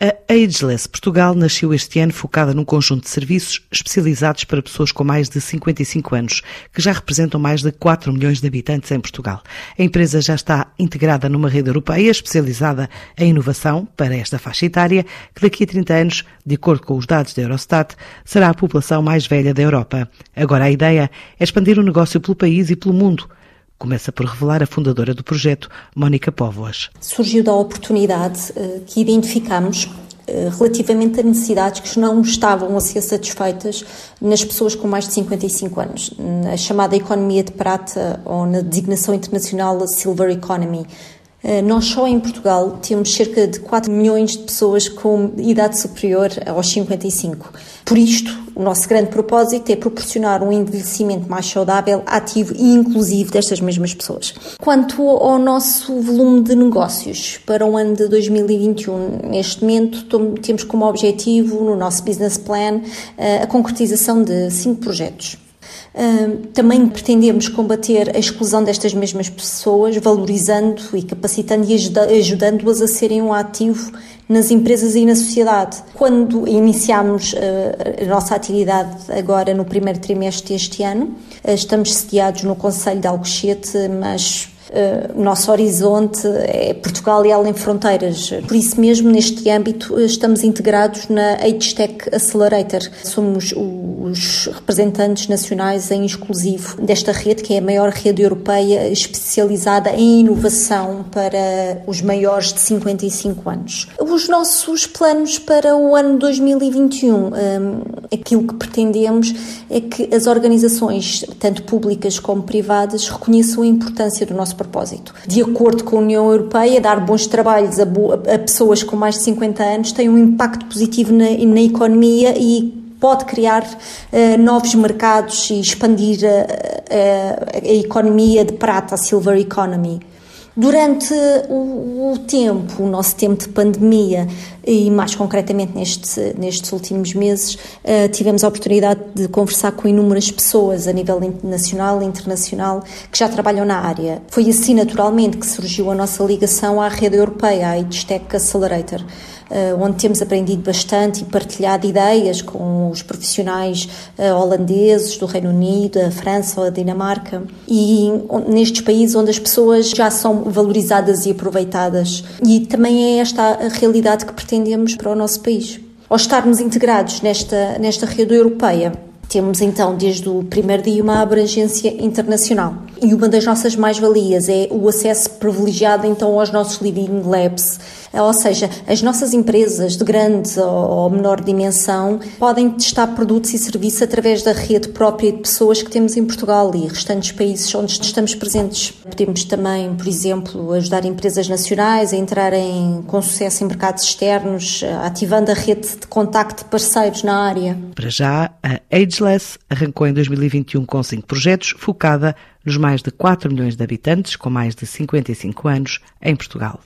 A Ageless Portugal nasceu este ano focada num conjunto de serviços especializados para pessoas com mais de 55 anos, que já representam mais de 4 milhões de habitantes em Portugal. A empresa já está integrada numa rede europeia especializada em inovação para esta faixa etária, que daqui a 30 anos, de acordo com os dados da Eurostat, será a população mais velha da Europa. Agora a ideia é expandir o negócio pelo país e pelo mundo Começa por revelar a fundadora do projeto, Mónica Póvoas. Surgiu da oportunidade uh, que identificamos uh, relativamente a necessidades que não estavam a ser satisfeitas nas pessoas com mais de 55 anos, na chamada economia de prata ou na designação internacional Silver Economy. Uh, nós só em Portugal temos cerca de 4 milhões de pessoas com idade superior aos 55. Por isto, o nosso grande propósito é proporcionar um envelhecimento mais saudável, ativo e inclusivo destas mesmas pessoas. Quanto ao nosso volume de negócios para o ano de 2021, neste momento temos como objetivo no nosso business plan eh, a concretização de cinco projetos. Também pretendemos combater a exclusão destas mesmas pessoas, valorizando e capacitando e ajudando-as a serem um ativo nas empresas e na sociedade. Quando iniciamos ah, a nossa atividade agora no primeiro trimestre deste ano, ah, estamos sediados no Conselho de Alcochete, mas o nosso horizonte é Portugal e além fronteiras. Por isso mesmo, neste âmbito, estamos integrados na HTech Accelerator. Somos os representantes nacionais em exclusivo desta rede, que é a maior rede europeia especializada em inovação para os maiores de 55 anos. Os nossos planos para o ano 2021, hum, aquilo que pretendemos é que as organizações, tanto públicas como privadas, reconheçam a importância do nosso propósito. De acordo com a União Europeia, dar bons trabalhos a, a pessoas com mais de 50 anos tem um impacto positivo na, na economia e pode criar uh, novos mercados e expandir a, a, a, economia de prata, a silver economy. Durante o, o, tempo, o nosso tempo de pandemia, e mais concretamente neste, nestes últimos meses, uh, tivemos a oportunidade de conversar com inúmeras pessoas a nível nacional e internacional que já trabalham na área. Foi assim, naturalmente, que surgiu a nossa ligação à rede europeia, a ITSTEC Accelerator. Uh, onde temos aprendido bastante e partilhado ideias com os profissionais uh, holandeses, do Reino Unido, da França da Dinamarca, e nestes países onde as pessoas já são valorizadas e aproveitadas. E também é esta a realidade que pretendemos para o nosso país. Ao estarmos integrados nesta, nesta rede europeia, temos então desde o primeiro dia uma abrangência internacional. E uma das nossas mais-valias é o acesso privilegiado então aos nossos Living Labs, ou seja, as nossas empresas de grande ou menor dimensão podem testar produtos e serviços através da rede própria de pessoas que temos em Portugal e restantes países onde estamos presentes. Podemos também, por exemplo, ajudar empresas nacionais a entrarem com sucesso em mercados externos, ativando a rede de contacto de parceiros na área. Para já, a Ageless arrancou em 2021 com cinco projetos, focada nos mais de 4 milhões de habitantes com mais de 55 anos em Portugal.